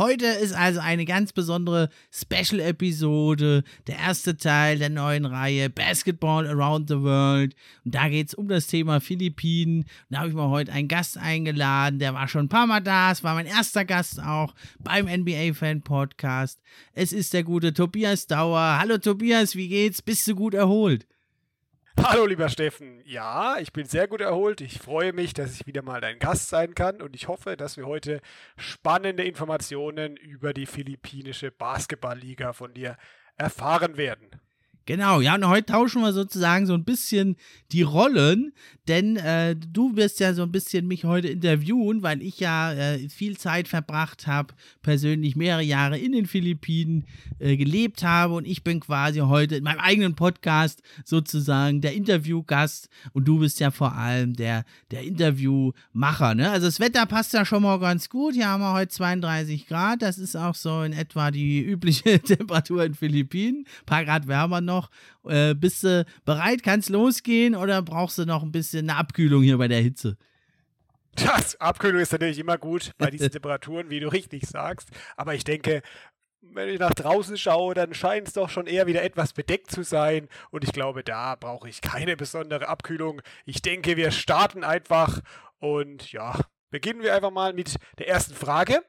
Heute ist also eine ganz besondere Special-Episode, der erste Teil der neuen Reihe Basketball Around the World. Und da geht es um das Thema Philippinen. Und da habe ich mir heute einen Gast eingeladen, der war schon ein paar Mal da. Es war mein erster Gast auch beim NBA-Fan-Podcast. Es ist der gute Tobias Dauer. Hallo Tobias, wie geht's? Bist du gut erholt? Hallo lieber Steffen. Ja, ich bin sehr gut erholt. Ich freue mich, dass ich wieder mal dein Gast sein kann und ich hoffe, dass wir heute spannende Informationen über die philippinische Basketballliga von dir erfahren werden. Genau, ja, und heute tauschen wir sozusagen so ein bisschen die Rollen, denn äh, du wirst ja so ein bisschen mich heute interviewen, weil ich ja äh, viel Zeit verbracht habe, persönlich mehrere Jahre in den Philippinen äh, gelebt habe und ich bin quasi heute in meinem eigenen Podcast sozusagen der Interviewgast und du bist ja vor allem der, der Interviewmacher. Ne? Also das Wetter passt ja schon mal ganz gut. Hier haben wir heute 32 Grad, das ist auch so in etwa die übliche Temperatur in Philippinen. Ein paar Grad wärmer noch noch? Äh, bist du bereit? Kann es losgehen oder brauchst du noch ein bisschen eine Abkühlung hier bei der Hitze? Das Abkühlung ist natürlich immer gut bei diesen Temperaturen, wie du richtig sagst. Aber ich denke, wenn ich nach draußen schaue, dann scheint es doch schon eher wieder etwas bedeckt zu sein. Und ich glaube, da brauche ich keine besondere Abkühlung. Ich denke, wir starten einfach und ja, beginnen wir einfach mal mit der ersten Frage.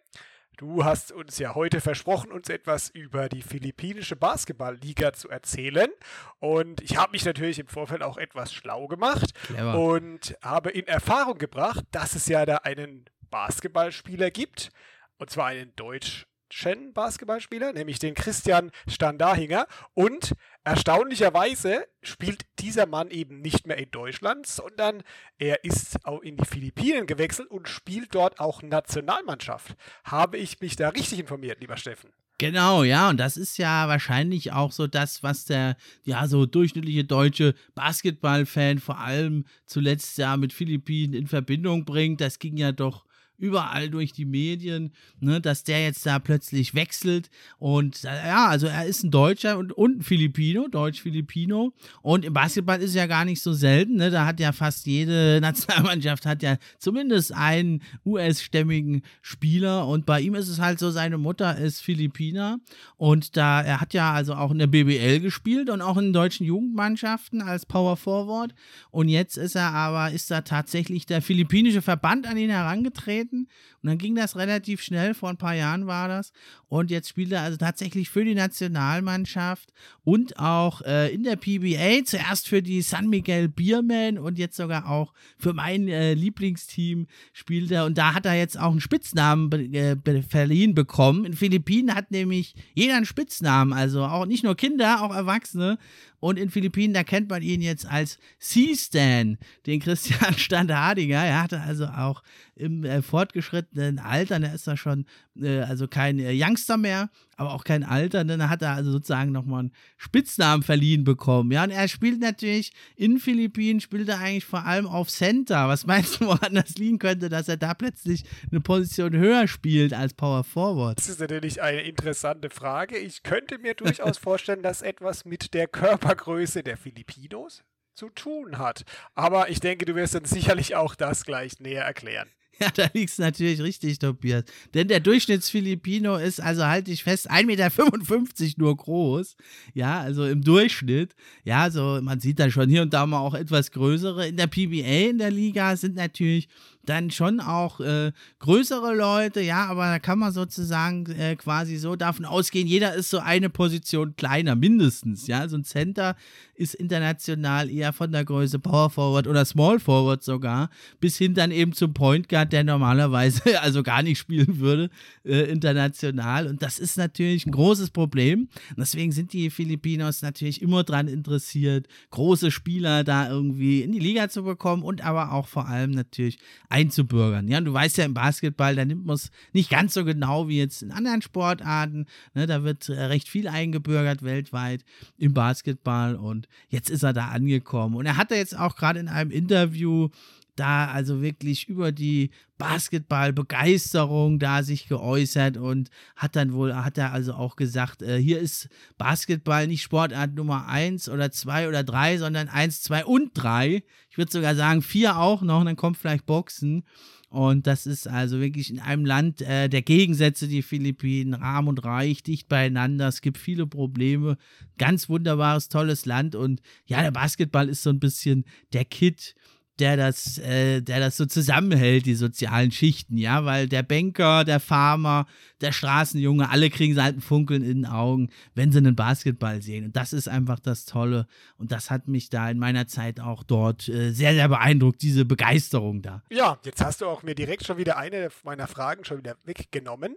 Du hast uns ja heute versprochen, uns etwas über die philippinische Basketballliga zu erzählen. Und ich habe mich natürlich im Vorfeld auch etwas schlau gemacht Clever. und habe in Erfahrung gebracht, dass es ja da einen Basketballspieler gibt. Und zwar einen deutsch deutschen Basketballspieler, nämlich den Christian Standahinger. Und erstaunlicherweise spielt dieser Mann eben nicht mehr in Deutschland, sondern er ist auch in die Philippinen gewechselt und spielt dort auch Nationalmannschaft. Habe ich mich da richtig informiert, lieber Steffen? Genau, ja, und das ist ja wahrscheinlich auch so das, was der, ja, so durchschnittliche deutsche Basketballfan vor allem zuletzt ja mit Philippinen in Verbindung bringt. Das ging ja doch überall durch die Medien, ne, dass der jetzt da plötzlich wechselt. Und äh, ja, also er ist ein Deutscher und, und ein Filipino, Deutsch-Filipino. Und im Basketball ist ja gar nicht so selten. Ne? Da hat ja fast jede Nationalmannschaft hat ja zumindest einen US-stämmigen Spieler. Und bei ihm ist es halt so, seine Mutter ist Philippiner. Und da, er hat ja also auch in der BBL gespielt und auch in deutschen Jugendmannschaften als Power Forward. Und jetzt ist er aber, ist da tatsächlich der philippinische Verband an ihn herangetreten Zeiten. Und dann ging das relativ schnell, vor ein paar Jahren war das. Und jetzt spielt er also tatsächlich für die Nationalmannschaft und auch äh, in der PBA, zuerst für die San Miguel Biermen und jetzt sogar auch für mein äh, Lieblingsteam spielt er. Und da hat er jetzt auch einen Spitznamen be äh, be verliehen bekommen. In Philippinen hat nämlich jeder einen Spitznamen, also auch nicht nur Kinder, auch Erwachsene. Und in Philippinen, da kennt man ihn jetzt als C-Stan, den Christian Standhardiger. Er hatte also auch im äh, fortgeschrittenen Alter, der ist da schon äh, also kein äh, Youngster mehr, aber auch kein Alter. Dann hat er also sozusagen nochmal einen Spitznamen verliehen bekommen. Ja, und er spielt natürlich in Philippinen, spielt er eigentlich vor allem auf Center. Was meinst du, woran das liegen könnte, dass er da plötzlich eine Position höher spielt als Power Forward? Das ist natürlich eine interessante Frage. Ich könnte mir durchaus vorstellen, dass etwas mit der Körpergröße der Filipinos zu tun hat. Aber ich denke, du wirst dann sicherlich auch das gleich näher erklären. Ja, da liegst du natürlich richtig, Tobias. Denn der Durchschnittsfilipino ist, also halte ich fest, 1,55 Meter nur groß. Ja, also im Durchschnitt. Ja, so man sieht da schon hier und da mal auch etwas größere. In der PBA in der Liga sind natürlich dann schon auch äh, größere Leute, ja, aber da kann man sozusagen äh, quasi so davon ausgehen, jeder ist so eine Position kleiner, mindestens, ja. So ein Center ist international eher von der Größe Power Forward oder Small Forward sogar, bis hin dann eben zum Point Guard, der normalerweise also gar nicht spielen würde, äh, international. Und das ist natürlich ein großes Problem. Und deswegen sind die Filipinos natürlich immer daran interessiert, große Spieler da irgendwie in die Liga zu bekommen und aber auch vor allem natürlich einzubürgern. Ja, und du weißt ja, im Basketball, da nimmt man es nicht ganz so genau wie jetzt in anderen Sportarten. Ne, da wird äh, recht viel eingebürgert weltweit im Basketball und jetzt ist er da angekommen. Und er hatte jetzt auch gerade in einem Interview da also wirklich über die Basketballbegeisterung da sich geäußert und hat dann wohl, hat er also auch gesagt, äh, hier ist Basketball nicht Sportart Nummer 1 oder 2 oder 3, sondern 1, 2 und 3. Ich würde sogar sagen 4 auch noch, und dann kommt vielleicht Boxen. Und das ist also wirklich in einem Land äh, der Gegensätze, die Philippinen, arm und reich, dicht beieinander. Es gibt viele Probleme. Ganz wunderbares, tolles Land. Und ja, der Basketball ist so ein bisschen der Kit der das, äh, der das so zusammenhält, die sozialen Schichten, ja, weil der Banker, der Farmer, der Straßenjunge, alle kriegen halt ein Funkeln in den Augen, wenn sie einen Basketball sehen. Und das ist einfach das Tolle. Und das hat mich da in meiner Zeit auch dort äh, sehr, sehr beeindruckt, diese Begeisterung da. Ja, jetzt hast du auch mir direkt schon wieder eine meiner Fragen schon wieder weggenommen.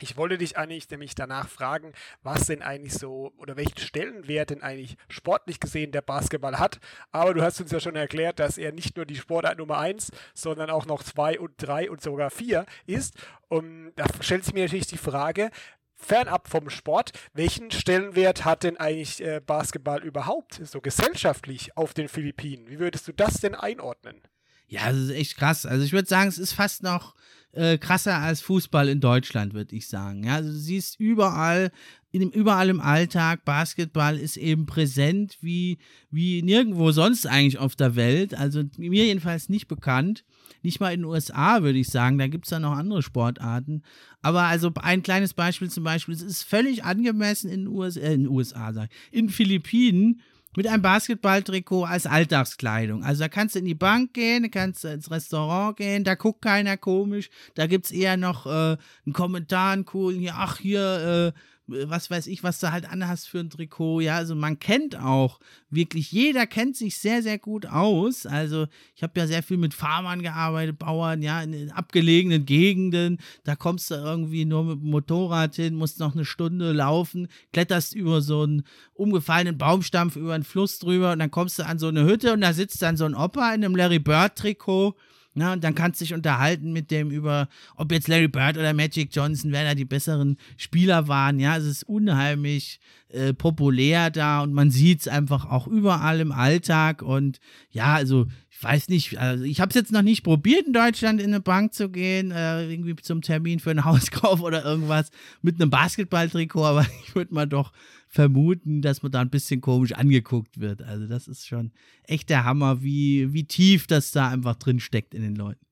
Ich wollte dich eigentlich nämlich danach fragen, was denn eigentlich so oder welchen Stellenwert denn eigentlich sportlich gesehen der Basketball hat. Aber du hast uns ja schon erklärt, dass er nicht nur die Sportart Nummer 1, sondern auch noch 2 und 3 und sogar 4 ist. Und da stellt sich mir natürlich die Frage, fernab vom Sport, welchen Stellenwert hat denn eigentlich äh, Basketball überhaupt so gesellschaftlich auf den Philippinen? Wie würdest du das denn einordnen? Ja, das ist echt krass. Also ich würde sagen, es ist fast noch äh, krasser als Fußball in Deutschland, würde ich sagen. Ja, also du siehst überall, in, überall im Alltag, Basketball ist eben präsent wie, wie nirgendwo sonst eigentlich auf der Welt. Also mir jedenfalls nicht bekannt. Nicht mal in den USA, würde ich sagen. Da gibt es ja noch andere Sportarten. Aber also ein kleines Beispiel zum Beispiel, es ist völlig angemessen in den USA, äh, in den USA, sag ich, in Philippinen mit einem Basketballtrikot als Alltagskleidung. Also da kannst du in die Bank gehen, da kannst du ins Restaurant gehen, da guckt keiner komisch, da gibt es eher noch äh, einen Kommentar, einen coolen, ach hier, äh, was weiß ich, was du halt anhast für ein Trikot. Ja, also man kennt auch wirklich, jeder kennt sich sehr, sehr gut aus. Also ich habe ja sehr viel mit Farmern gearbeitet, Bauern, ja, in, in, abgelegenen Gegenden. Da kommst du irgendwie nur mit dem Motorrad hin, musst noch eine Stunde laufen, kletterst über so einen umgefallenen Baumstampf über einen Fluss drüber und dann kommst du an so eine Hütte und da sitzt dann so ein Opa in einem Larry Bird Trikot ja, und dann kannst du dich unterhalten mit dem über, ob jetzt Larry Bird oder Magic Johnson, wer da die besseren Spieler waren. Ja, es ist unheimlich äh, populär da und man sieht es einfach auch überall im Alltag. Und ja, also ich weiß nicht, also ich habe es jetzt noch nicht probiert, in Deutschland in eine Bank zu gehen, äh, irgendwie zum Termin für einen Hauskauf oder irgendwas mit einem Basketballtrikot, aber ich würde mal doch vermuten, dass man da ein bisschen komisch angeguckt wird. Also das ist schon echt der Hammer, wie, wie tief das da einfach drin steckt in den Leuten.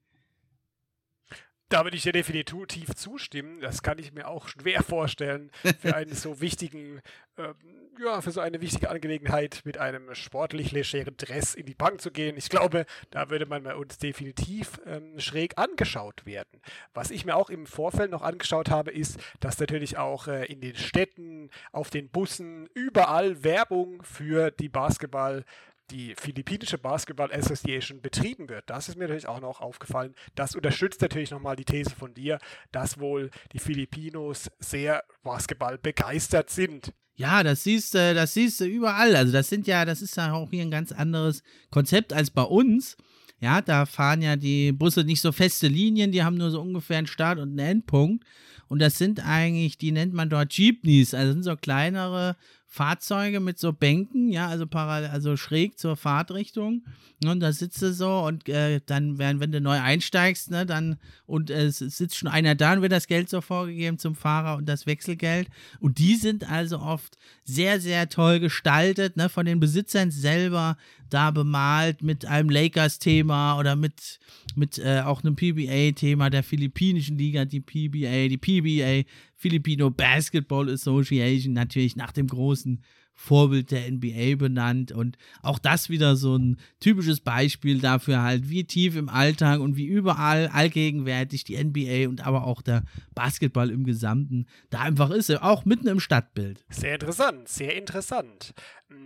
Da würde ich dir definitiv zustimmen. Das kann ich mir auch schwer vorstellen, für einen so wichtigen, ähm, ja, für so eine wichtige Angelegenheit mit einem sportlich legeren Dress in die Bank zu gehen. Ich glaube, da würde man bei uns definitiv ähm, schräg angeschaut werden. Was ich mir auch im Vorfeld noch angeschaut habe, ist, dass natürlich auch äh, in den Städten, auf den Bussen, überall Werbung für die Basketball- die philippinische Basketball Association betrieben wird. Das ist mir natürlich auch noch aufgefallen. Das unterstützt natürlich nochmal die These von dir, dass wohl die Filipinos sehr Basketball begeistert sind. Ja, das siehst du, das siehst du überall. Also das sind ja, das ist ja auch hier ein ganz anderes Konzept als bei uns. Ja, da fahren ja die Busse nicht so feste Linien, die haben nur so ungefähr einen Start und einen Endpunkt. Und das sind eigentlich, die nennt man dort Jeepneys, also sind so kleinere Fahrzeuge mit so Bänken, ja, also parallel, also schräg zur Fahrtrichtung. Und da sitzt du so und äh, dann, wenn, wenn du neu einsteigst, ne, dann und äh, es sitzt schon einer da und wird das Geld so vorgegeben zum Fahrer und das Wechselgeld. Und die sind also oft sehr, sehr toll gestaltet, ne, von den Besitzern selber da bemalt mit einem Lakers-Thema oder mit, mit äh, auch einem PBA-Thema der philippinischen Liga, die PBA, die PBA Filipino Basketball Association, natürlich nach dem großen Vorbild der NBA benannt. Und auch das wieder so ein typisches Beispiel dafür halt, wie tief im Alltag und wie überall allgegenwärtig die NBA und aber auch der Basketball im Gesamten da einfach ist, auch mitten im Stadtbild. Sehr interessant, sehr interessant.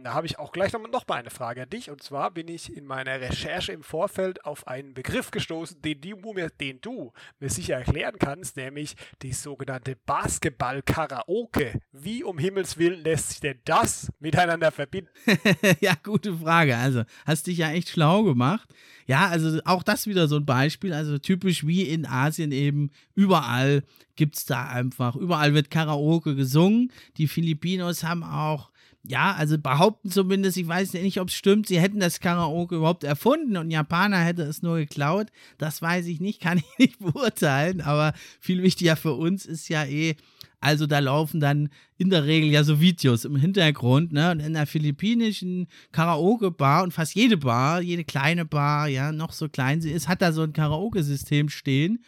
Da habe ich auch gleich noch, mal eine Frage an dich. Und zwar bin ich in meiner Recherche im Vorfeld auf einen Begriff gestoßen, den du mir, den du mir sicher erklären kannst, nämlich die sogenannte Basketball-Karaoke. Wie um Himmels Willen lässt sich denn das miteinander verbinden? ja, gute Frage. Also, hast dich ja echt schlau gemacht. Ja, also auch das wieder so ein Beispiel. Also typisch wie in Asien eben, überall gibt es da einfach, überall wird Karaoke gesungen. Die Filipinos haben auch ja, also behaupten zumindest, ich weiß nicht, ob es stimmt, sie hätten das Karaoke überhaupt erfunden und Japaner hätte es nur geklaut. Das weiß ich nicht, kann ich nicht beurteilen, aber viel wichtiger für uns ist ja eh, also da laufen dann in der Regel ja so Videos im Hintergrund, ne? Und in der philippinischen Karaoke-Bar und fast jede Bar, jede kleine Bar, ja, noch so klein sie ist, hat da so ein Karaoke-System stehen.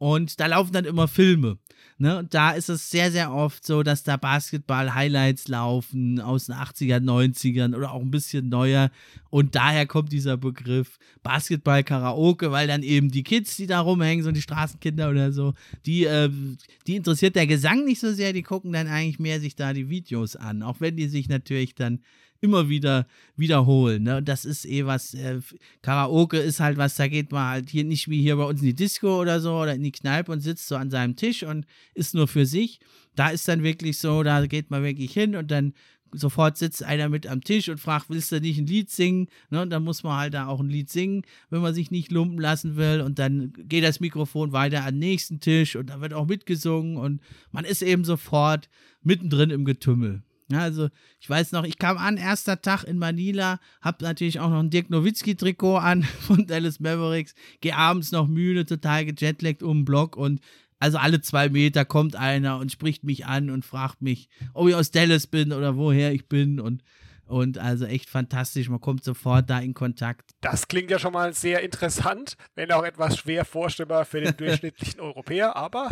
Und da laufen dann immer Filme. Ne? Und da ist es sehr, sehr oft so, dass da Basketball-Highlights laufen aus den 80er, 90ern oder auch ein bisschen neuer. Und daher kommt dieser Begriff Basketball-Karaoke, weil dann eben die Kids, die da rumhängen, so die Straßenkinder oder so, die, äh, die interessiert der Gesang nicht so sehr, die gucken dann eigentlich mehr sich da die Videos an. Auch wenn die sich natürlich dann immer wieder wiederholen. Ne? Das ist eh was, äh, Karaoke ist halt was, da geht man halt hier nicht wie hier bei uns in die Disco oder so oder in die Kneipe und sitzt so an seinem Tisch und ist nur für sich. Da ist dann wirklich so, da geht man wirklich hin und dann sofort sitzt einer mit am Tisch und fragt, willst du nicht ein Lied singen? Ne, und dann muss man halt da auch ein Lied singen, wenn man sich nicht lumpen lassen will. Und dann geht das Mikrofon weiter an den nächsten Tisch und da wird auch mitgesungen und man ist eben sofort mittendrin im Getümmel. Also ich weiß noch, ich kam an, erster Tag in Manila, hab natürlich auch noch ein Dirk Nowitzki-Trikot an von Dallas Mavericks, geh abends noch müde, total gejetlaggt um den Block und also alle zwei Meter kommt einer und spricht mich an und fragt mich, ob ich aus Dallas bin oder woher ich bin und und also echt fantastisch, man kommt sofort da in Kontakt. Das klingt ja schon mal sehr interessant, wenn auch etwas schwer vorstellbar für den durchschnittlichen Europäer, aber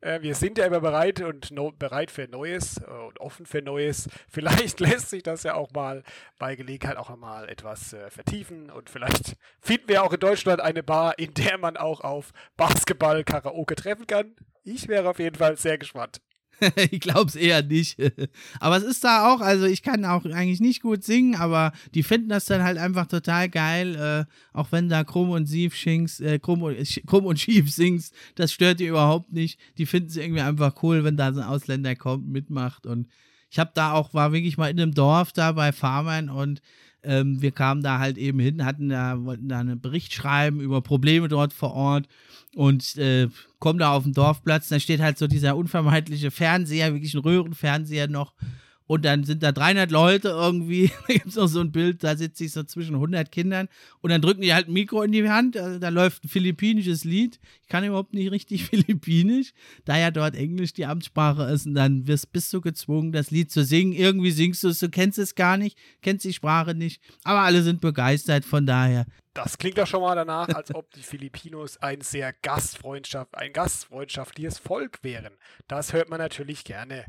äh, wir sind ja immer bereit und no, bereit für Neues äh, und offen für Neues. Vielleicht lässt sich das ja auch mal bei Gelegenheit auch mal etwas äh, vertiefen und vielleicht finden wir auch in Deutschland eine Bar, in der man auch auf Basketball-Karaoke treffen kann. Ich wäre auf jeden Fall sehr gespannt. ich glaube es eher nicht. aber es ist da auch, also ich kann auch eigentlich nicht gut singen, aber die finden das dann halt einfach total geil, äh, auch wenn da krumm und schief singst, äh, krumm, und, krumm und schief singst, das stört die überhaupt nicht. Die finden es irgendwie einfach cool, wenn da so ein Ausländer kommt, mitmacht und ich habe da auch, war wirklich mal in einem Dorf da bei Farmern und ähm, wir kamen da halt eben hin, hatten da, wollten da einen Bericht schreiben über Probleme dort vor Ort und äh, kommen da auf den Dorfplatz. Da steht halt so dieser unvermeidliche Fernseher, wirklich ein Röhrenfernseher noch und dann sind da 300 Leute irgendwie, da gibt es noch so ein Bild, da sitze ich so zwischen 100 Kindern und dann drücken die halt ein Mikro in die Hand, also da läuft ein philippinisches Lied, ich kann überhaupt nicht richtig philippinisch, da ja dort Englisch die Amtssprache ist und dann wirst, bist du gezwungen, das Lied zu singen, irgendwie singst du es, du kennst es gar nicht, kennst die Sprache nicht, aber alle sind begeistert, von daher das klingt doch schon mal danach, als ob die Filipinos ein sehr Gastfreundschaft, ein gastfreundschaftliches Volk wären. Das hört man natürlich gerne.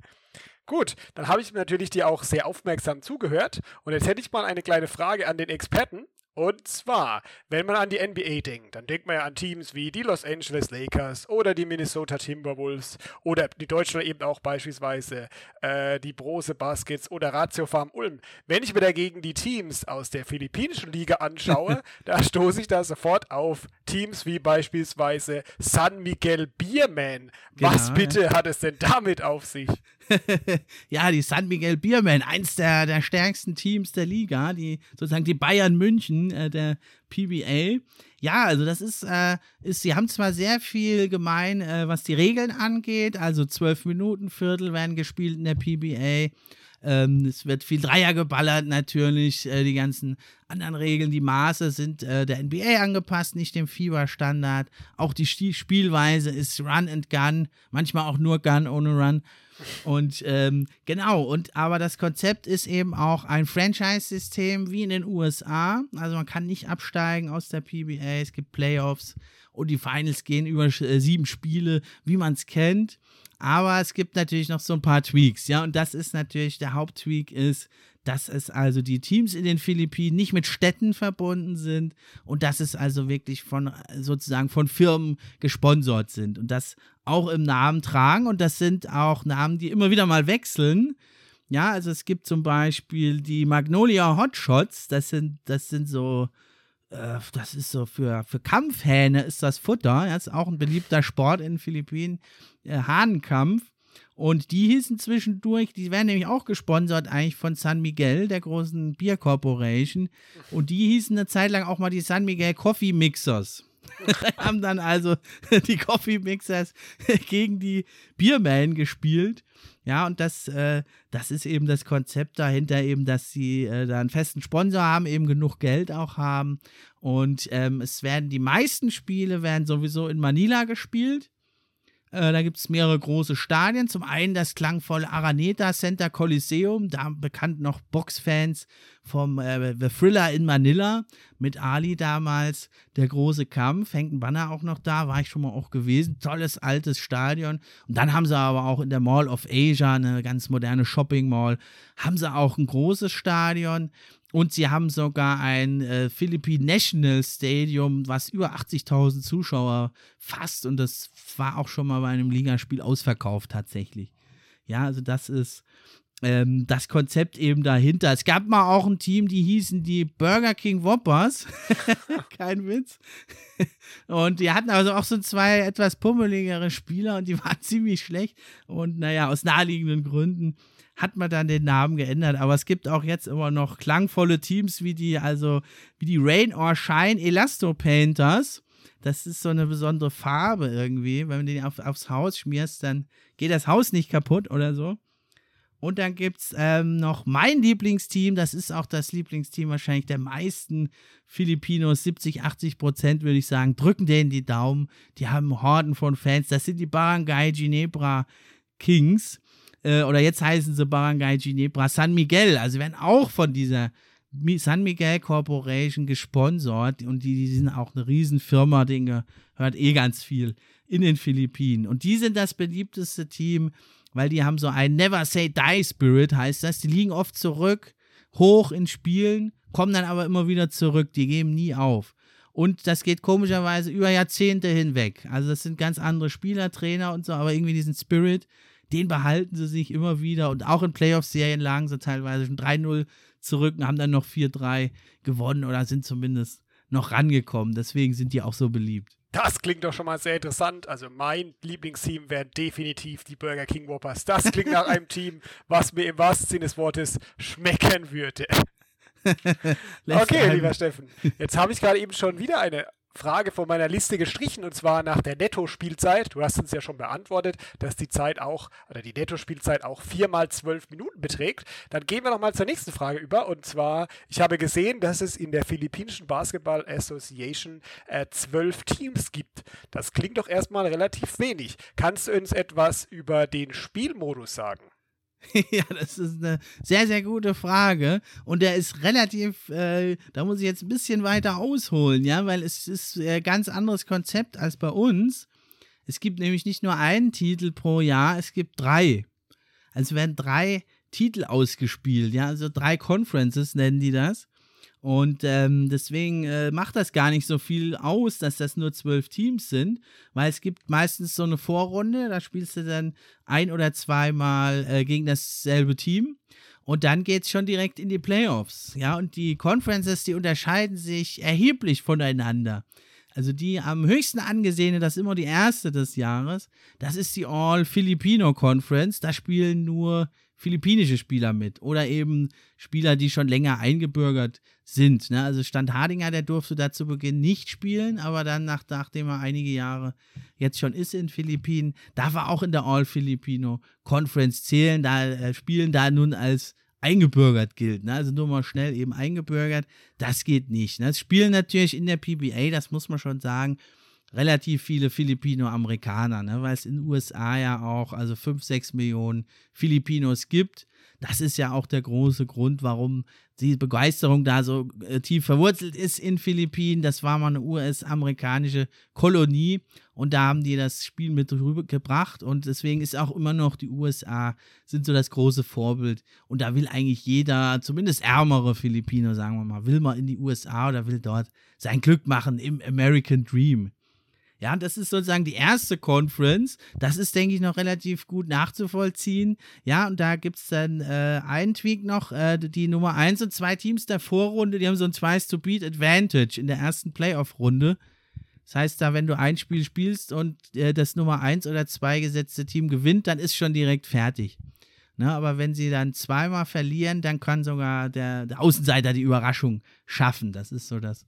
Gut, dann habe ich natürlich dir auch sehr aufmerksam zugehört und jetzt hätte ich mal eine kleine Frage an den Experten. Und zwar, wenn man an die NBA denkt, dann denkt man ja an Teams wie die Los Angeles Lakers oder die Minnesota Timberwolves oder die Deutschen eben auch beispielsweise äh, die Brose Baskets oder Ratio Farm Ulm. Wenn ich mir dagegen die Teams aus der philippinischen Liga anschaue, da stoße ich da sofort auf Teams wie beispielsweise San Miguel Bierman. Genau, Was bitte ja. hat es denn damit auf sich? ja, die San Miguel Biermen, eins der, der stärksten Teams der Liga, die sozusagen die Bayern München äh, der PBA. Ja, also das ist, äh, ist, sie haben zwar sehr viel gemein, äh, was die Regeln angeht, also zwölf Minuten Viertel werden gespielt in der PBA. Ähm, es wird viel Dreier geballert natürlich. Äh, die ganzen anderen Regeln, die Maße sind äh, der NBA angepasst, nicht dem FIBA-Standard. Auch die Spielweise ist Run and Gun, manchmal auch nur Gun ohne Run. Und ähm, genau, und aber das Konzept ist eben auch ein Franchise-System wie in den USA. Also man kann nicht absteigen aus der PBA, es gibt Playoffs und die Finals gehen über äh, sieben Spiele, wie man es kennt. Aber es gibt natürlich noch so ein paar Tweaks, ja, und das ist natürlich, der Haupttweak ist, dass es also die Teams in den Philippinen nicht mit Städten verbunden sind und dass es also wirklich von sozusagen von Firmen gesponsert sind und das auch im Namen tragen und das sind auch Namen, die immer wieder mal wechseln. Ja, also es gibt zum Beispiel die Magnolia Hotshots, das sind, das sind so, äh, das ist so für, für Kampfhähne ist das Futter, das ist auch ein beliebter Sport in den Philippinen, äh, Hahnenkampf. Und die hießen zwischendurch, die werden nämlich auch gesponsert eigentlich von San Miguel, der großen Bier Corporation. Und die hießen eine Zeit lang auch mal die San Miguel Coffee Mixers. haben dann also die Coffee Mixers gegen die Biermen gespielt. Ja, und das, äh, das ist eben das Konzept dahinter, eben, dass sie äh, da einen festen Sponsor haben, eben genug Geld auch haben. Und ähm, es werden die meisten Spiele werden sowieso in Manila gespielt. Äh, da gibt es mehrere große Stadien. Zum einen das klangvolle Araneta Center Coliseum, da bekannt noch Boxfans vom äh, The Thriller in Manila mit Ali damals. Der große Kampf, hängt ein Banner auch noch da, war ich schon mal auch gewesen. Tolles altes Stadion. Und dann haben sie aber auch in der Mall of Asia, eine ganz moderne Shopping Mall, haben sie auch ein großes Stadion. Und sie haben sogar ein äh, Philippine National Stadium, was über 80.000 Zuschauer fasst. Und das war auch schon mal bei einem Ligaspiel ausverkauft tatsächlich. Ja, also das ist ähm, das Konzept eben dahinter. Es gab mal auch ein Team, die hießen die Burger King Whoppers. Kein Witz. und die hatten also auch so zwei etwas pummeligere Spieler und die waren ziemlich schlecht. Und naja, aus naheliegenden Gründen hat man dann den Namen geändert. Aber es gibt auch jetzt immer noch klangvolle Teams wie die, also wie die Rain or Shine Elasto Painters. Das ist so eine besondere Farbe irgendwie. Wenn du den auf, aufs Haus schmierst, dann geht das Haus nicht kaputt oder so. Und dann gibt es ähm, noch mein Lieblingsteam. Das ist auch das Lieblingsteam wahrscheinlich der meisten Filipinos. 70, 80 Prozent würde ich sagen. Drücken denen die Daumen. Die haben Horden von Fans. Das sind die Barangay Ginebra Kings äh, oder jetzt heißen sie Barangay Ginebra San Miguel, also werden auch von dieser San Miguel Corporation gesponsert und die, die sind auch eine Riesenfirma, denen gehört eh ganz viel in den Philippinen. Und die sind das beliebteste Team, weil die haben so ein Never Say Die Spirit, heißt das. Die liegen oft zurück, hoch in Spielen, kommen dann aber immer wieder zurück, die geben nie auf. Und das geht komischerweise über Jahrzehnte hinweg. Also das sind ganz andere Spieler, Trainer und so, aber irgendwie diesen Spirit, den behalten sie sich immer wieder. Und auch in Playoff-Serien lagen sie teilweise schon 3-0 zurück und haben dann noch 4-3 gewonnen oder sind zumindest noch rangekommen. Deswegen sind die auch so beliebt. Das klingt doch schon mal sehr interessant. Also mein Lieblingsteam wären definitiv die Burger King Whoppers. Das klingt nach einem Team, was mir im wahrsten Sinne des Wortes schmecken würde. okay, lieber Steffen. Jetzt habe ich gerade eben schon wieder eine Frage von meiner Liste gestrichen und zwar nach der Netto-Spielzeit. Du hast uns ja schon beantwortet, dass die Zeit auch, oder die Netto-Spielzeit auch viermal zwölf Minuten beträgt. Dann gehen wir nochmal zur nächsten Frage über und zwar, ich habe gesehen, dass es in der Philippinischen Basketball Association äh, zwölf Teams gibt. Das klingt doch erstmal relativ wenig. Kannst du uns etwas über den Spielmodus sagen? ja, das ist eine sehr, sehr gute Frage. Und der ist relativ, äh, da muss ich jetzt ein bisschen weiter ausholen, ja, weil es ist ein äh, ganz anderes Konzept als bei uns. Es gibt nämlich nicht nur einen Titel pro Jahr, es gibt drei. Also werden drei Titel ausgespielt, ja, also drei Conferences nennen die das. Und ähm, deswegen äh, macht das gar nicht so viel aus, dass das nur zwölf Teams sind, weil es gibt meistens so eine Vorrunde, da spielst du dann ein oder zweimal äh, gegen dasselbe Team. Und dann geht es schon direkt in die Playoffs. Ja, und die Conferences, die unterscheiden sich erheblich voneinander. Also die am höchsten angesehene, das ist immer die erste des Jahres, das ist die All Filipino Conference. Da spielen nur philippinische Spieler mit oder eben Spieler, die schon länger eingebürgert sind. Ne? Also Stand Hardinger, der durfte da zu Beginn nicht spielen, aber dann, nach, nachdem er einige Jahre jetzt schon ist in Philippinen, darf er auch in der All-Filipino Conference zählen, da äh, spielen da nun als eingebürgert gilt. Ne? Also nur mal schnell eben eingebürgert, das geht nicht. Ne? Das Spielen natürlich in der PBA, das muss man schon sagen, relativ viele Filipino-Amerikaner, ne? weil es in den USA ja auch also 5, 6 Millionen Filipinos gibt. Das ist ja auch der große Grund, warum die Begeisterung da so äh, tief verwurzelt ist in Philippinen. Das war mal eine US-amerikanische Kolonie und da haben die das Spiel mit rübergebracht und deswegen ist auch immer noch die USA sind so das große Vorbild und da will eigentlich jeder, zumindest ärmere Filipino, sagen wir mal, will mal in die USA oder will dort sein Glück machen im American Dream. Ja, das ist sozusagen die erste Conference. Das ist, denke ich, noch relativ gut nachzuvollziehen. Ja, und da gibt es dann äh, einen Tweak noch, äh, die Nummer 1 und 2 Teams der Vorrunde, die haben so ein Twice-to-Beat-Advantage in der ersten Playoff-Runde. Das heißt, da, wenn du ein Spiel spielst und äh, das Nummer 1 oder 2 gesetzte Team gewinnt, dann ist schon direkt fertig. Ne, aber wenn sie dann zweimal verlieren, dann kann sogar der, der Außenseiter die Überraschung schaffen. Das ist so das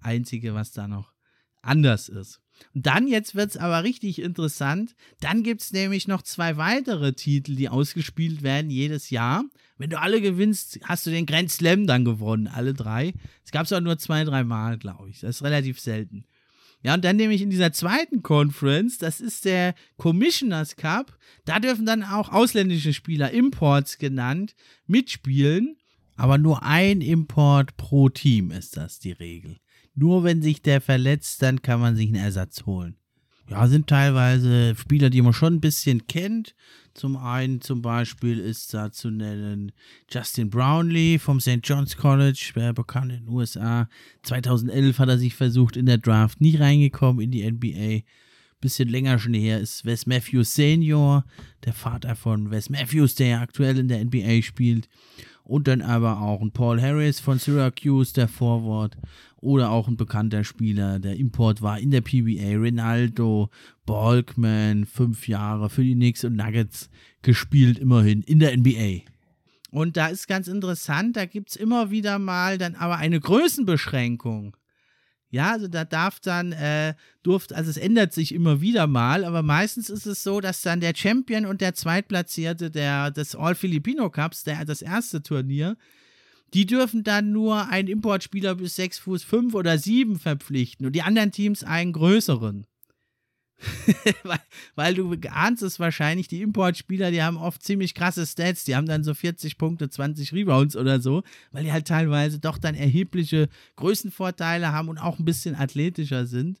Einzige, was da noch anders ist. Und dann, jetzt wird es aber richtig interessant, dann gibt es nämlich noch zwei weitere Titel, die ausgespielt werden jedes Jahr. Wenn du alle gewinnst, hast du den Grand Slam dann gewonnen, alle drei. Es gab es auch nur zwei, drei Mal, glaube ich. Das ist relativ selten. Ja, und dann nämlich in dieser zweiten Conference, das ist der Commissioners Cup, da dürfen dann auch ausländische Spieler, Imports genannt, mitspielen. Aber nur ein Import pro Team ist das die Regel. Nur wenn sich der verletzt, dann kann man sich einen Ersatz holen. Ja, sind teilweise Spieler, die man schon ein bisschen kennt. Zum einen zum Beispiel ist da zu nennen Justin Brownlee vom St. John's College, bekannt in den USA. 2011 hat er sich versucht in der Draft, nie reingekommen in die NBA. Bisschen länger schon her ist Wes Matthews Senior, der Vater von Wes Matthews, der ja aktuell in der NBA spielt. Und dann aber auch ein Paul Harris von Syracuse, der Forward oder auch ein bekannter Spieler. Der Import war in der PBA. Ronaldo, Balkman, fünf Jahre für die Knicks und Nuggets gespielt, immerhin in der NBA. Und da ist ganz interessant, da gibt es immer wieder mal dann aber eine Größenbeschränkung. Ja, also da darf dann, äh, durft, also es ändert sich immer wieder mal, aber meistens ist es so, dass dann der Champion und der Zweitplatzierte der, des All-Filipino Cups, der, das erste Turnier, die dürfen dann nur einen Importspieler bis 6 Fuß 5 oder 7 verpflichten und die anderen Teams einen größeren. weil, weil, du ahnst es wahrscheinlich, die Importspieler, die haben oft ziemlich krasse Stats, die haben dann so 40 Punkte, 20 Rebounds oder so, weil die halt teilweise doch dann erhebliche Größenvorteile haben und auch ein bisschen athletischer sind.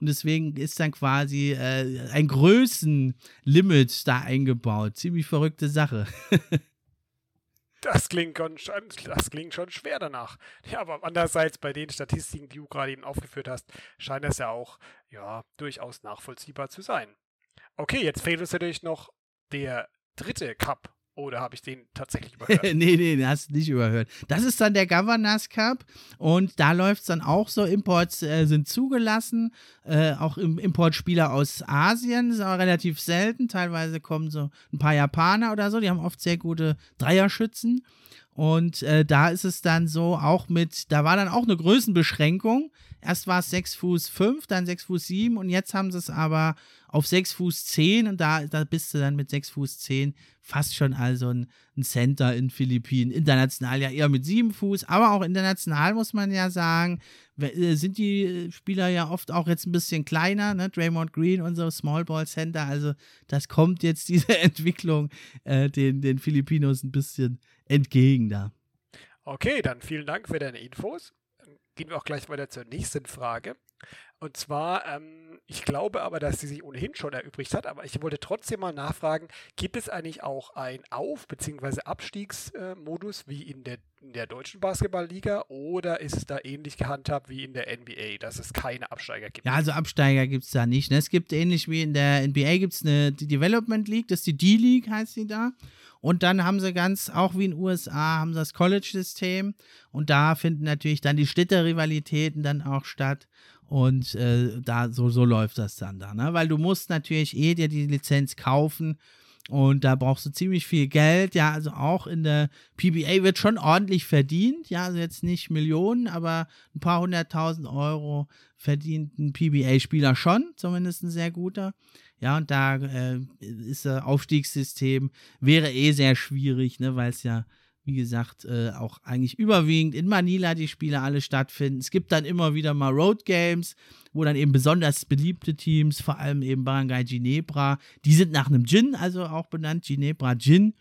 Und deswegen ist dann quasi äh, ein Größenlimit da eingebaut. Ziemlich verrückte Sache. Das klingt, schon, das klingt schon schwer danach. Ja, aber andererseits bei den Statistiken, die du gerade eben aufgeführt hast, scheint das ja auch ja, durchaus nachvollziehbar zu sein. Okay, jetzt fehlt uns natürlich noch der dritte Cup oder habe ich den tatsächlich überhört? nee, nee, den hast du nicht überhört. Das ist dann der Governors Cup und da läuft es dann auch so, Imports äh, sind zugelassen, äh, auch im Importspieler aus Asien, das ist aber relativ selten, teilweise kommen so ein paar Japaner oder so, die haben oft sehr gute Dreierschützen und äh, da ist es dann so, auch mit, da war dann auch eine Größenbeschränkung, Erst war es 6 Fuß 5, dann 6 Fuß 7 und jetzt haben sie es aber auf 6 Fuß 10 und da, da bist du dann mit 6 Fuß 10 fast schon also ein, ein Center in Philippinen. International ja eher mit 7 Fuß, aber auch international muss man ja sagen, äh, sind die Spieler ja oft auch jetzt ein bisschen kleiner, ne? Draymond Green, unser Small Ball Center, also das kommt jetzt diese Entwicklung äh, den, den Filipinos ein bisschen entgegen da. Okay, dann vielen Dank für deine Infos gehen wir auch gleich weiter zur nächsten Frage. Und zwar, ähm, ich glaube aber, dass sie sich ohnehin schon erübrigt hat, aber ich wollte trotzdem mal nachfragen, gibt es eigentlich auch einen Auf- bzw. Abstiegsmodus äh, wie in der, in der deutschen Basketballliga oder ist es da ähnlich gehandhabt wie in der NBA, dass es keine Absteiger gibt? Ja, also Absteiger gibt es da nicht. Ne? Es gibt ähnlich wie in der NBA gibt es eine die Development League, das ist die D-League, heißt sie da. Und dann haben sie ganz, auch wie in den USA, haben sie das College-System. Und da finden natürlich dann die Städterrivalitäten dann auch statt. Und äh, da so, so läuft das dann da, ne? Weil du musst natürlich eh dir die Lizenz kaufen. Und da brauchst du ziemlich viel Geld. Ja, also auch in der PBA wird schon ordentlich verdient. Ja, also jetzt nicht Millionen, aber ein paar hunderttausend Euro verdient ein PBA-Spieler schon, zumindest ein sehr guter. Ja, und da äh, ist das Aufstiegssystem, wäre eh sehr schwierig, ne, weil es ja wie gesagt, äh, auch eigentlich überwiegend in Manila die Spiele alle stattfinden. Es gibt dann immer wieder mal Road Games, wo dann eben besonders beliebte Teams, vor allem eben Barangay Ginebra, die sind nach einem Gin, also auch benannt, Ginebra Gin,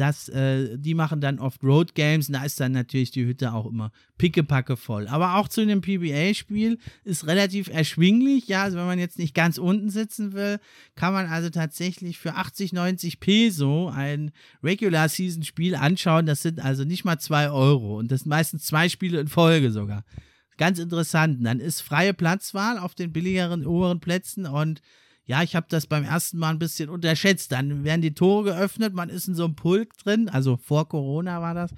das, äh, die machen dann oft Road Games und da ist dann natürlich die Hütte auch immer pickepacke voll. Aber auch zu einem PBA-Spiel ist relativ erschwinglich. Ja, also wenn man jetzt nicht ganz unten sitzen will, kann man also tatsächlich für 80, 90 Peso ein Regular Season Spiel anschauen. Das sind also nicht mal 2 Euro und das sind meistens zwei Spiele in Folge sogar. Ganz interessant. Dann ist freie Platzwahl auf den billigeren oberen Plätzen und ja, ich habe das beim ersten Mal ein bisschen unterschätzt. Dann werden die Tore geöffnet, man ist in so einem Pulk drin, also vor Corona war das.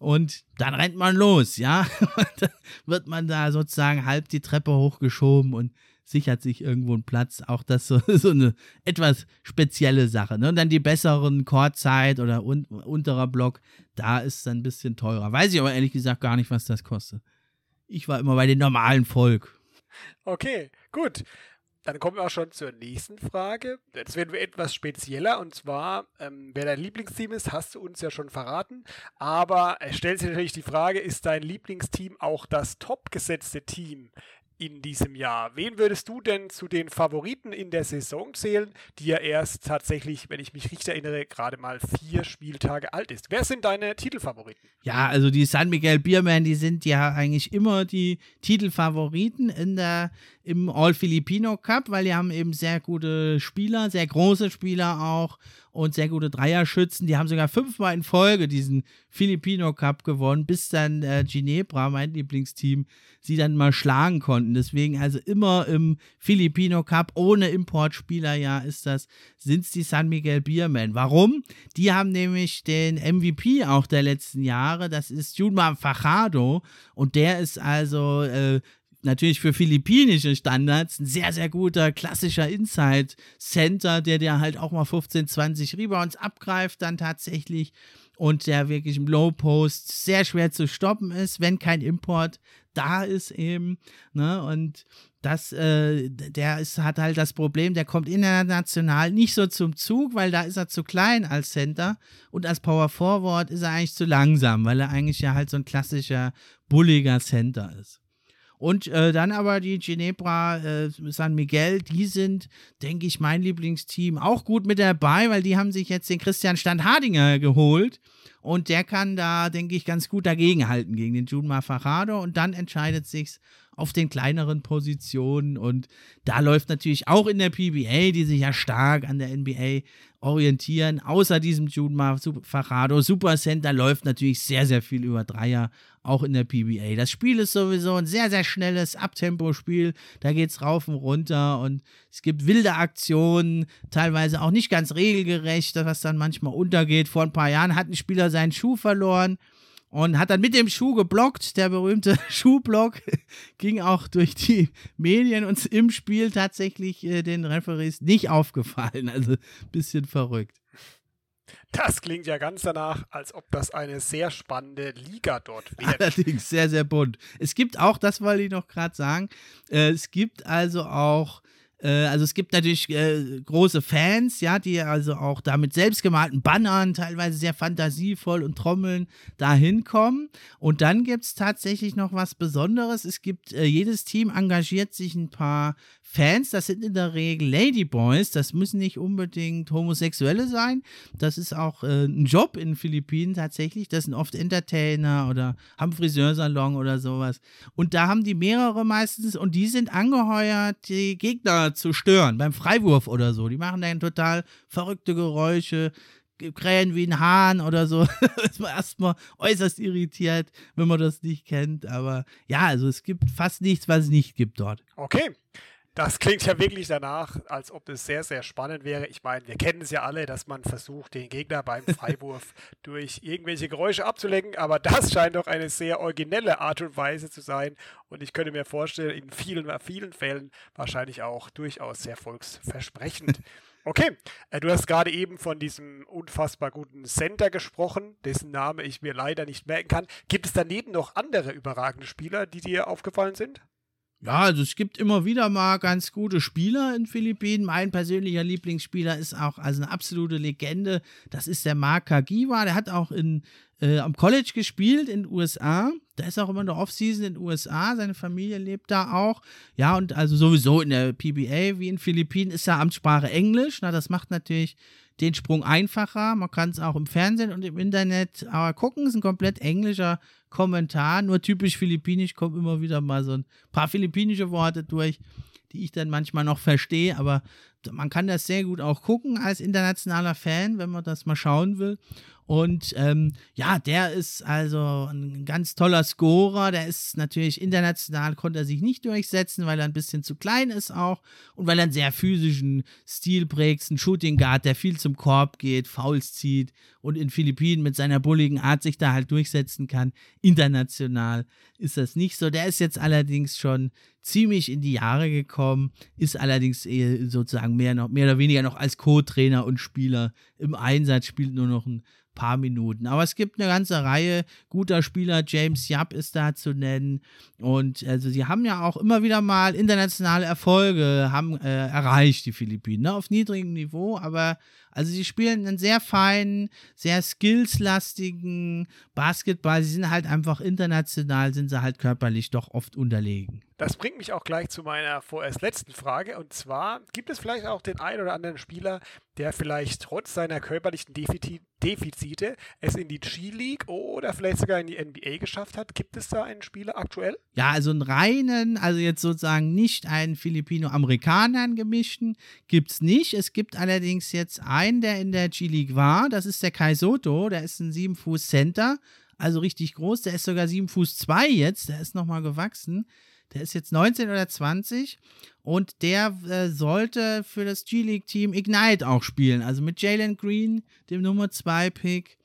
Und dann rennt man los, ja. Und dann wird man da sozusagen halb die Treppe hochgeschoben und sichert sich irgendwo einen Platz. Auch das so, so eine etwas spezielle Sache. Ne? Und dann die besseren Chorzeit oder un unterer Block, da ist es dann ein bisschen teurer. Weiß ich aber ehrlich gesagt gar nicht, was das kostet. Ich war immer bei den normalen Volk. Okay, gut. Dann kommen wir auch schon zur nächsten Frage. Jetzt werden wir etwas spezieller und zwar, ähm, wer dein Lieblingsteam ist, hast du uns ja schon verraten. Aber es stellt sich natürlich die Frage, ist dein Lieblingsteam auch das topgesetzte Team in diesem Jahr. Wen würdest du denn zu den Favoriten in der Saison zählen, die ja erst tatsächlich, wenn ich mich richtig erinnere, gerade mal vier Spieltage alt ist? Wer sind deine Titelfavoriten? Ja, also die San Miguel Biermen, die sind ja eigentlich immer die Titelfavoriten in der, im All-Filipino Cup, weil die haben eben sehr gute Spieler, sehr große Spieler auch und sehr gute Dreierschützen. Die haben sogar fünfmal in Folge diesen Filipino Cup gewonnen, bis dann äh, Ginebra, mein Lieblingsteam, sie dann mal schlagen konnten. Deswegen also immer im Filipino Cup ohne Importspieler, ja, ist das, sind es die San Miguel Biermen. Warum? Die haben nämlich den MVP auch der letzten Jahre, das ist Junma Fajardo und der ist also äh, natürlich für philippinische Standards ein sehr, sehr guter klassischer Inside Center, der dir halt auch mal 15, 20 Rebounds abgreift, dann tatsächlich und der wirklich im Low Post sehr schwer zu stoppen ist, wenn kein Import da ist eben. Ne? Und das, äh, der ist, hat halt das Problem, der kommt international nicht so zum Zug, weil da ist er zu klein als Center und als Power Forward ist er eigentlich zu langsam, weil er eigentlich ja halt so ein klassischer bulliger Center ist. Und äh, dann aber die Ginebra äh, San Miguel, die sind, denke ich, mein Lieblingsteam auch gut mit dabei, weil die haben sich jetzt den Christian Standhardinger geholt. Und der kann da, denke ich, ganz gut dagegenhalten gegen den Junma Fajardo. Und dann entscheidet sich's auf den kleineren Positionen. Und da läuft natürlich auch in der PBA, die sich ja stark an der NBA orientieren, außer diesem Junma Fajardo Super Center läuft natürlich sehr, sehr viel über Dreier auch in der PBA. Das Spiel ist sowieso ein sehr, sehr schnelles Abtempo-Spiel. Da geht es rauf und runter und es gibt wilde Aktionen, teilweise auch nicht ganz regelgerecht, was dann manchmal untergeht. Vor ein paar Jahren hat ein Spieler seinen Schuh verloren und hat dann mit dem Schuh geblockt. Der berühmte Schuhblock ging auch durch die Medien und im Spiel tatsächlich äh, den Referees nicht aufgefallen. Also ein bisschen verrückt. Das klingt ja ganz danach, als ob das eine sehr spannende Liga dort wäre. Allerdings sehr, sehr bunt. Es gibt auch, das wollte ich noch gerade sagen, äh, es gibt also auch äh, also es gibt natürlich äh, große Fans, ja, die also auch da mit selbstgemalten Bannern, teilweise sehr fantasievoll und Trommeln da hinkommen. Und dann gibt es tatsächlich noch was Besonderes. Es gibt, äh, jedes Team engagiert sich ein paar Fans, das sind in der Regel Ladyboys, das müssen nicht unbedingt Homosexuelle sein. Das ist auch äh, ein Job in den Philippinen tatsächlich. Das sind oft Entertainer oder haben Friseursalon oder sowas. Und da haben die mehrere meistens und die sind angeheuert, die Gegner zu stören, beim Freiwurf oder so. Die machen dann total verrückte Geräusche, krähen wie ein Hahn oder so. ist man erstmal äußerst irritiert, wenn man das nicht kennt. Aber ja, also es gibt fast nichts, was es nicht gibt dort. Okay. Das klingt ja wirklich danach, als ob es sehr, sehr spannend wäre. Ich meine, wir kennen es ja alle, dass man versucht, den Gegner beim Freiwurf durch irgendwelche Geräusche abzulenken, aber das scheint doch eine sehr originelle Art und Weise zu sein. Und ich könnte mir vorstellen, in vielen, vielen Fällen wahrscheinlich auch durchaus sehr volksversprechend. Okay, äh, du hast gerade eben von diesem unfassbar guten Center gesprochen, dessen Name ich mir leider nicht merken kann. Gibt es daneben noch andere überragende Spieler, die dir aufgefallen sind? Ja, also es gibt immer wieder mal ganz gute Spieler in Philippinen. Mein persönlicher Lieblingsspieler ist auch also eine absolute Legende. Das ist der Mark Kagiwa. Der hat auch in, äh, am College gespielt in den USA. Der ist auch immer in der Offseason in den USA. Seine Familie lebt da auch. Ja, und also sowieso in der PBA wie in Philippinen ist ja Amtssprache Englisch. Na, das macht natürlich den Sprung einfacher. Man kann es auch im Fernsehen und im Internet aber gucken. Es ist ein komplett englischer Kommentar. Nur typisch philippinisch kommen immer wieder mal so ein paar philippinische Worte durch, die ich dann manchmal noch verstehe. Aber man kann das sehr gut auch gucken als internationaler Fan, wenn man das mal schauen will. Und ähm, ja, der ist also ein ganz toller Scorer. Der ist natürlich international, konnte er sich nicht durchsetzen, weil er ein bisschen zu klein ist auch und weil er einen sehr physischen Stil prägt. Ein Shooting Guard, der viel zum Korb geht, Fouls zieht und in Philippinen mit seiner bulligen Art sich da halt durchsetzen kann. International ist das nicht so. Der ist jetzt allerdings schon ziemlich in die Jahre gekommen, ist allerdings sozusagen mehr, noch, mehr oder weniger noch als Co-Trainer und Spieler im Einsatz, spielt nur noch ein paar Minuten. Aber es gibt eine ganze Reihe guter Spieler. James Yap ist da zu nennen. Und also sie haben ja auch immer wieder mal internationale Erfolge haben, äh, erreicht, die Philippinen. Ne? Auf niedrigem Niveau, aber also sie spielen einen sehr feinen, sehr skillslastigen Basketball. Sie sind halt einfach international, sind sie halt körperlich doch oft unterlegen. Das bringt mich auch gleich zu meiner vorerst letzten Frage. Und zwar, gibt es vielleicht auch den einen oder anderen Spieler, der vielleicht trotz seiner körperlichen Defizite es in die G-League oder vielleicht sogar in die NBA geschafft hat? Gibt es da einen Spieler aktuell? Ja, also einen reinen, also jetzt sozusagen nicht einen Filipino-Amerikaner gemischten, gibt es nicht. Es gibt allerdings jetzt einen, der in der G-League war. Das ist der Kai Soto. Der ist ein 7-Fuß-Center. Also richtig groß. Der ist sogar 7 Fuß 2 jetzt. Der ist nochmal gewachsen. Der ist jetzt 19 oder 20 und der äh, sollte für das G-League-Team Ignite auch spielen. Also mit Jalen Green, dem Nummer 2-Pick.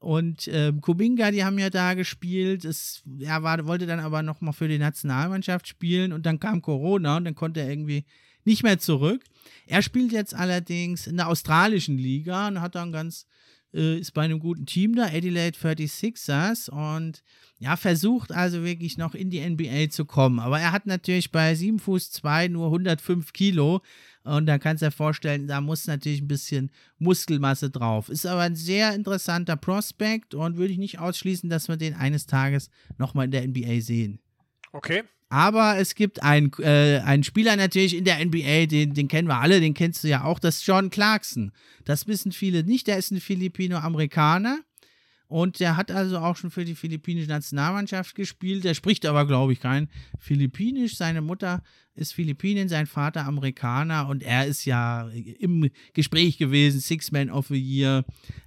Und ähm, Kubinga, die haben ja da gespielt. Es, er war, wollte dann aber nochmal für die Nationalmannschaft spielen und dann kam Corona und dann konnte er irgendwie nicht mehr zurück. Er spielt jetzt allerdings in der australischen Liga und hat dann ganz äh, ist bei einem guten Team da, Adelaide 36ers und ja, versucht also wirklich noch in die NBA zu kommen. Aber er hat natürlich bei 7 Fuß 2 nur 105 Kilo und da kannst du dir vorstellen, da muss natürlich ein bisschen Muskelmasse drauf. Ist aber ein sehr interessanter Prospekt und würde ich nicht ausschließen, dass wir den eines Tages nochmal in der NBA sehen. Okay. Aber es gibt einen, äh, einen Spieler natürlich in der NBA, den, den kennen wir alle, den kennst du ja auch, das ist John Clarkson. Das wissen viele nicht, der ist ein Filipino-Amerikaner. Und der hat also auch schon für die philippinische Nationalmannschaft gespielt. Der spricht aber, glaube ich, kein Philippinisch. Seine Mutter ist Philippinin, sein Vater Amerikaner und er ist ja im Gespräch gewesen, Six Man of the Year.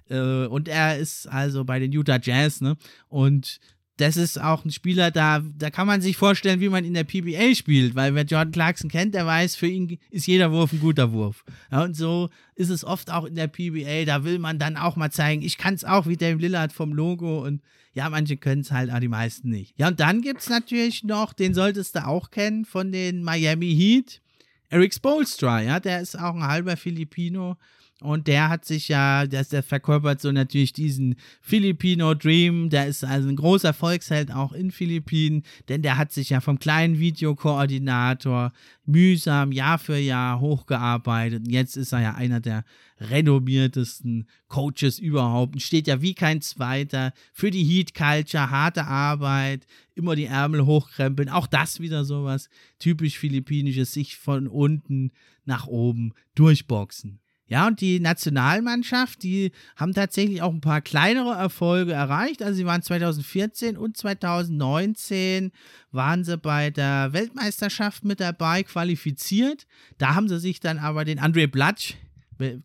Äh, und er ist also bei den Utah Jazz, ne? Und das ist auch ein Spieler, da, da kann man sich vorstellen, wie man in der PBA spielt, weil wer Jordan Clarkson kennt, der weiß, für ihn ist jeder Wurf ein guter Wurf. Ja, und so ist es oft auch in der PBA, da will man dann auch mal zeigen, ich kann es auch wie Dave Lillard vom Logo und ja, manche können es halt, aber die meisten nicht. Ja, und dann gibt es natürlich noch, den solltest du auch kennen, von den Miami Heat, Eric Spolstra, ja, der ist auch ein halber Filipino, und der hat sich ja, der, der verkörpert so natürlich diesen Filipino Dream. Der ist also ein großer Volksheld auch in Philippinen, denn der hat sich ja vom kleinen Videokoordinator mühsam Jahr für Jahr hochgearbeitet. Und jetzt ist er ja einer der renommiertesten Coaches überhaupt und steht ja wie kein zweiter für die Heat Culture, harte Arbeit, immer die Ärmel hochkrempeln. Auch das wieder sowas typisch philippinisches, sich von unten nach oben durchboxen. Ja, und die Nationalmannschaft, die haben tatsächlich auch ein paar kleinere Erfolge erreicht. Also sie waren 2014 und 2019 waren sie bei der Weltmeisterschaft mit dabei, qualifiziert. Da haben sie sich dann aber den Andre Blatsch,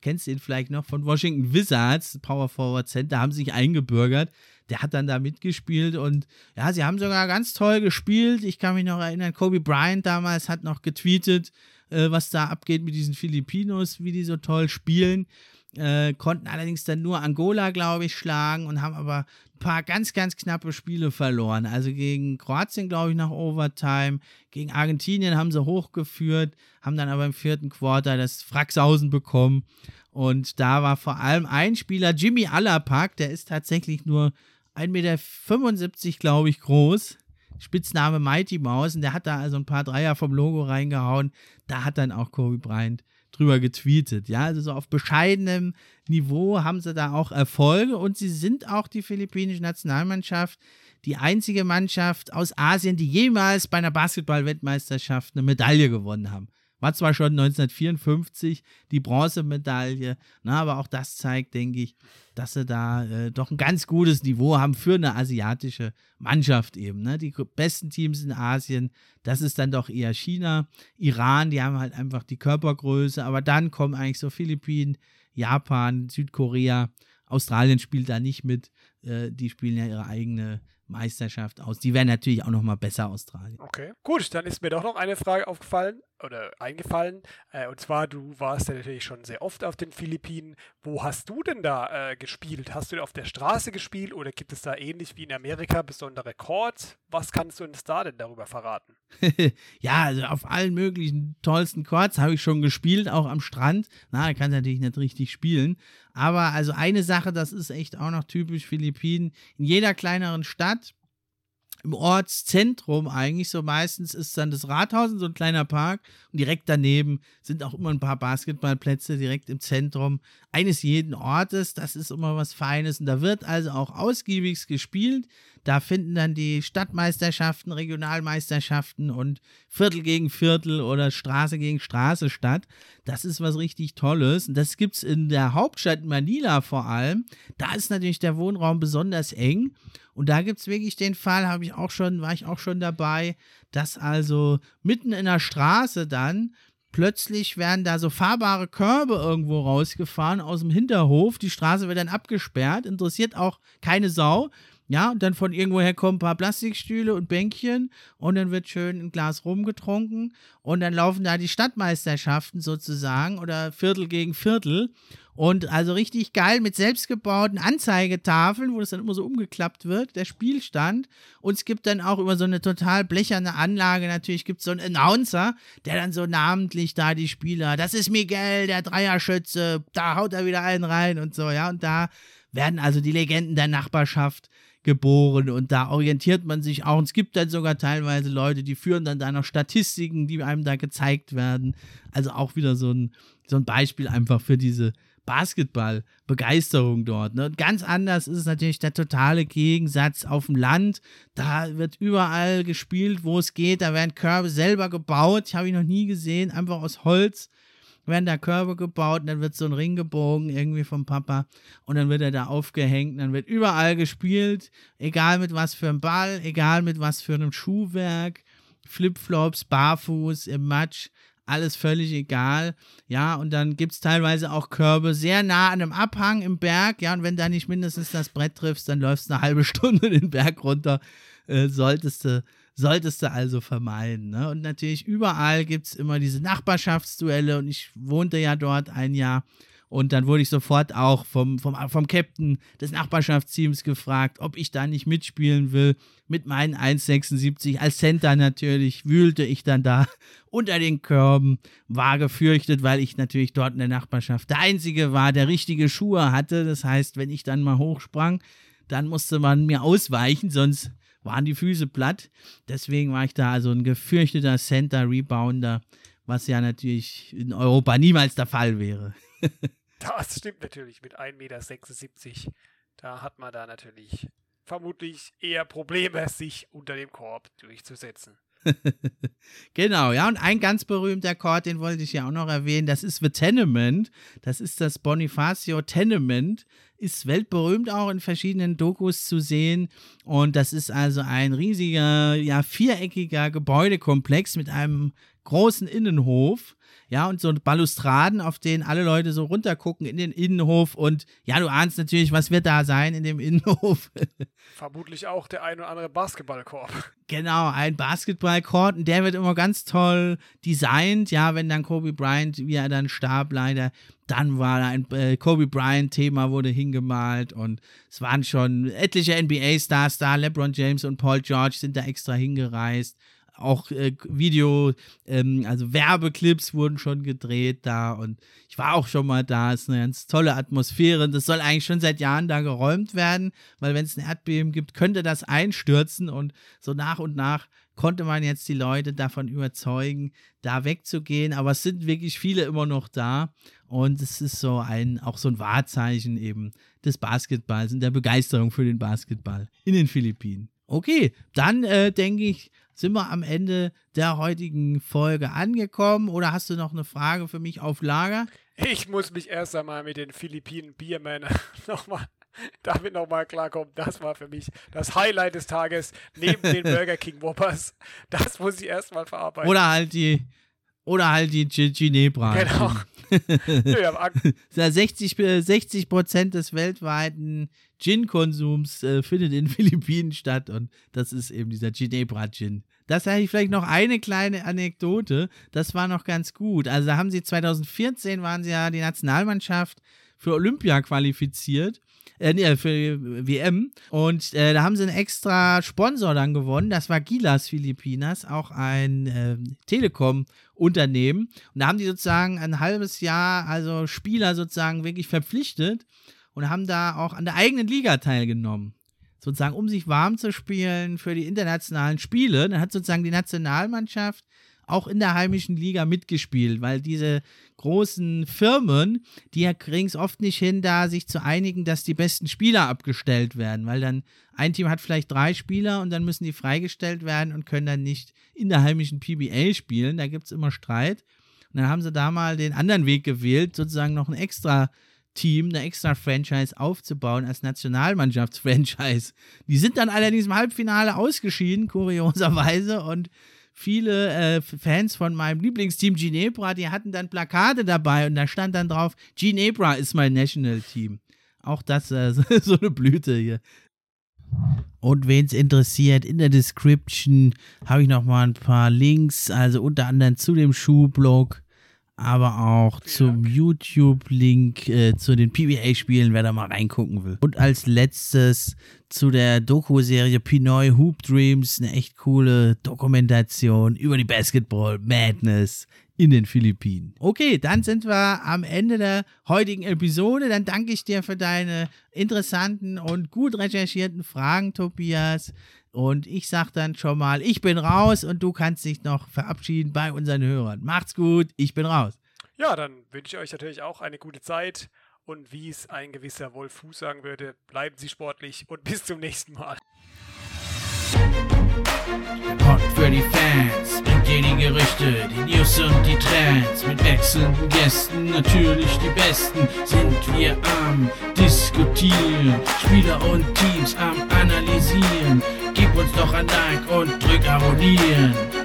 kennst du ihn vielleicht noch, von Washington Wizards, Power Forward Center, haben sich eingebürgert. Der hat dann da mitgespielt und ja, sie haben sogar ganz toll gespielt. Ich kann mich noch erinnern, Kobe Bryant damals hat noch getweetet, äh, was da abgeht mit diesen Filipinos, wie die so toll spielen. Äh, konnten allerdings dann nur Angola, glaube ich, schlagen und haben aber ein paar ganz, ganz knappe Spiele verloren. Also gegen Kroatien, glaube ich, nach Overtime. Gegen Argentinien haben sie hochgeführt, haben dann aber im vierten Quarter das Fraxhausen bekommen. Und da war vor allem ein Spieler, Jimmy Allapak, der ist tatsächlich nur 1,75 Meter, glaube ich, groß. Spitzname Mighty Mouse und der hat da also ein paar Dreier vom Logo reingehauen. Da hat dann auch Kobe Bryant drüber getweetet. Ja, also so auf bescheidenem Niveau haben sie da auch Erfolge und sie sind auch die philippinische Nationalmannschaft die einzige Mannschaft aus Asien, die jemals bei einer Basketball-Weltmeisterschaft eine Medaille gewonnen haben. War zwar schon 1954 die Bronzemedaille, na, aber auch das zeigt, denke ich, dass sie da äh, doch ein ganz gutes Niveau haben für eine asiatische Mannschaft eben. Ne? Die besten Teams in Asien, das ist dann doch eher China, Iran, die haben halt einfach die Körpergröße, aber dann kommen eigentlich so Philippinen, Japan, Südkorea, Australien spielt da nicht mit, äh, die spielen ja ihre eigene Meisterschaft aus. Die wären natürlich auch noch mal besser Australien. Okay, gut, dann ist mir doch noch eine Frage aufgefallen oder eingefallen. Äh, und zwar, du warst ja natürlich schon sehr oft auf den Philippinen. Wo hast du denn da äh, gespielt? Hast du auf der Straße gespielt oder gibt es da ähnlich wie in Amerika besondere Courts? Was kannst du uns da denn darüber verraten? ja, also auf allen möglichen tollsten Courts habe ich schon gespielt, auch am Strand. Na, da kann natürlich nicht richtig spielen. Aber also eine Sache, das ist echt auch noch typisch Philippinen. In jeder kleineren Stadt im Ortszentrum eigentlich so meistens ist dann das Rathaus und so ein kleiner Park und direkt daneben sind auch immer ein paar Basketballplätze direkt im Zentrum eines jeden Ortes. Das ist immer was Feines und da wird also auch ausgiebig gespielt. Da finden dann die Stadtmeisterschaften, Regionalmeisterschaften und Viertel gegen Viertel oder Straße gegen Straße statt. Das ist was richtig Tolles. Und das gibt es in der Hauptstadt Manila vor allem. Da ist natürlich der Wohnraum besonders eng. Und da gibt es wirklich den Fall, habe ich auch schon, war ich auch schon dabei, dass also mitten in der Straße dann plötzlich werden da so fahrbare Körbe irgendwo rausgefahren aus dem Hinterhof. Die Straße wird dann abgesperrt, interessiert auch keine Sau. Ja, und dann von irgendwoher kommen ein paar Plastikstühle und Bänkchen und dann wird schön ein Glas rumgetrunken und dann laufen da die Stadtmeisterschaften sozusagen oder Viertel gegen Viertel und also richtig geil mit selbstgebauten Anzeigetafeln, wo das dann immer so umgeklappt wird, der Spielstand. Und es gibt dann auch über so eine total blecherne Anlage natürlich gibt es so einen Announcer, der dann so namentlich da die Spieler, das ist Miguel, der Dreierschütze, da haut er wieder einen rein und so, ja. Und da werden also die Legenden der Nachbarschaft geboren und da orientiert man sich auch. Und es gibt dann sogar teilweise Leute, die führen dann da noch Statistiken, die einem da gezeigt werden. Also auch wieder so ein, so ein Beispiel einfach für diese Basketball-Begeisterung dort. Ne? Ganz anders ist es natürlich der totale Gegensatz auf dem Land. Da wird überall gespielt, wo es geht. Da werden Körbe selber gebaut. Ich habe ich noch nie gesehen, einfach aus Holz werden da Körbe gebaut und dann wird so ein Ring gebogen irgendwie vom Papa und dann wird er da aufgehängt. Dann wird überall gespielt, egal mit was für einem Ball, egal mit was für einem Schuhwerk, Flipflops, barfuß, im Matsch, alles völlig egal. Ja, und dann gibt es teilweise auch Körbe sehr nah an einem Abhang im Berg. Ja, und wenn da nicht mindestens das Brett triffst, dann läufst du eine halbe Stunde den Berg runter. Äh, solltest du solltest du also vermeiden. Ne? Und natürlich überall gibt es immer diese Nachbarschaftsduelle und ich wohnte ja dort ein Jahr. Und dann wurde ich sofort auch vom, vom, vom Captain des Nachbarschaftsteams gefragt, ob ich da nicht mitspielen will. Mit meinen 1,76 als Center natürlich wühlte ich dann da unter den Körben, war gefürchtet, weil ich natürlich dort in der Nachbarschaft der Einzige war, der richtige Schuhe hatte. Das heißt, wenn ich dann mal hochsprang, dann musste man mir ausweichen, sonst waren die Füße platt. Deswegen war ich da also ein gefürchteter Center-Rebounder, was ja natürlich in Europa niemals der Fall wäre. das stimmt natürlich mit 1,76 Meter. Da hat man da natürlich vermutlich eher Probleme, sich unter dem Korb durchzusetzen. genau, ja, und ein ganz berühmter Chord, den wollte ich ja auch noch erwähnen, das ist The Tenement. Das ist das Bonifacio Tenement ist weltberühmt auch in verschiedenen Dokus zu sehen. Und das ist also ein riesiger, ja, viereckiger Gebäudekomplex mit einem großen Innenhof. Ja, und so Balustraden, auf denen alle Leute so runtergucken in den Innenhof. Und ja, du ahnst natürlich, was wird da sein in dem Innenhof. Vermutlich auch der ein oder andere Basketballkorb. Genau, ein Basketballkorb. Und der wird immer ganz toll designt. Ja, wenn dann Kobe Bryant, wie er dann starb, leider, dann war ein äh, Kobe Bryant-Thema, wurde hingemalt. Und es waren schon etliche NBA-Stars da. LeBron James und Paul George sind da extra hingereist auch äh, Video, ähm, also Werbeclips wurden schon gedreht da und ich war auch schon mal da. Es ist eine ganz tolle Atmosphäre. Das soll eigentlich schon seit Jahren da geräumt werden, weil wenn es ein Erdbeben gibt, könnte das einstürzen und so nach und nach konnte man jetzt die Leute davon überzeugen, da wegzugehen. Aber es sind wirklich viele immer noch da. Und es ist so ein, auch so ein Wahrzeichen eben des Basketballs und der Begeisterung für den Basketball in den Philippinen. Okay, dann äh, denke ich, sind wir am Ende der heutigen Folge angekommen. Oder hast du noch eine Frage für mich auf Lager? Ich muss mich erst einmal mit den Philippinen Biermännern nochmal damit nochmal klarkommen. Das war für mich das Highlight des Tages neben den Burger King Whoppers. Das muss ich erstmal verarbeiten. Oder halt die oder halt die Ginebra. Genau. ja, 60, 60 Prozent des weltweiten Gin-Konsums äh, findet in den Philippinen statt und das ist eben dieser Ginebra-Gin. Das habe ich vielleicht noch eine kleine Anekdote. Das war noch ganz gut. Also da haben sie 2014 waren sie ja die Nationalmannschaft für Olympia qualifiziert äh, nee, für WM. Und äh, da haben sie einen extra Sponsor dann gewonnen. Das war Gilas Filipinas, auch ein äh, Telekom-Unternehmen. Und da haben die sozusagen ein halbes Jahr, also Spieler sozusagen wirklich verpflichtet und haben da auch an der eigenen Liga teilgenommen sozusagen, um sich warm zu spielen für die internationalen Spiele. Dann hat sozusagen die Nationalmannschaft auch in der heimischen Liga mitgespielt, weil diese großen Firmen, die kriegen es oft nicht hin, da sich zu einigen, dass die besten Spieler abgestellt werden, weil dann ein Team hat vielleicht drei Spieler und dann müssen die freigestellt werden und können dann nicht in der heimischen PBA spielen. Da gibt es immer Streit. Und dann haben sie da mal den anderen Weg gewählt, sozusagen noch ein extra Team, eine extra Franchise aufzubauen als Nationalmannschaftsfranchise. Die sind dann allerdings im Halbfinale ausgeschieden, kurioserweise, und viele äh, Fans von meinem Lieblingsteam Ginebra, die hatten dann Plakate dabei und da stand dann drauf, Ginebra ist mein National Team. Auch das äh, so eine Blüte hier. Und wen es interessiert, in der Description habe ich noch mal ein paar Links, also unter anderem zu dem Schuhblog aber auch zum YouTube-Link äh, zu den PBA-Spielen, wer da mal reingucken will. Und als letztes zu der Doku-Serie Pinoy Hoop Dreams, eine echt coole Dokumentation über die Basketball Madness in den Philippinen. Okay, dann sind wir am Ende der heutigen Episode. Dann danke ich dir für deine interessanten und gut recherchierten Fragen, Tobias. Und ich sag dann schon mal, ich bin raus und du kannst dich noch verabschieden bei unseren Hörern. Macht's gut, ich bin raus. Ja, dann wünsche ich euch natürlich auch eine gute Zeit. Und wie es ein gewisser Wolf Fuß sagen würde, bleiben Sie sportlich und bis zum nächsten Mal. Der Pod für die Fans bringt dir die Gerüchte, die News und die Trends. Mit wechselnden Gästen, natürlich die besten, sind wir am Diskutieren. Spieler und Teams am Analysieren. Gib uns doch ein Like und drück Abonnieren.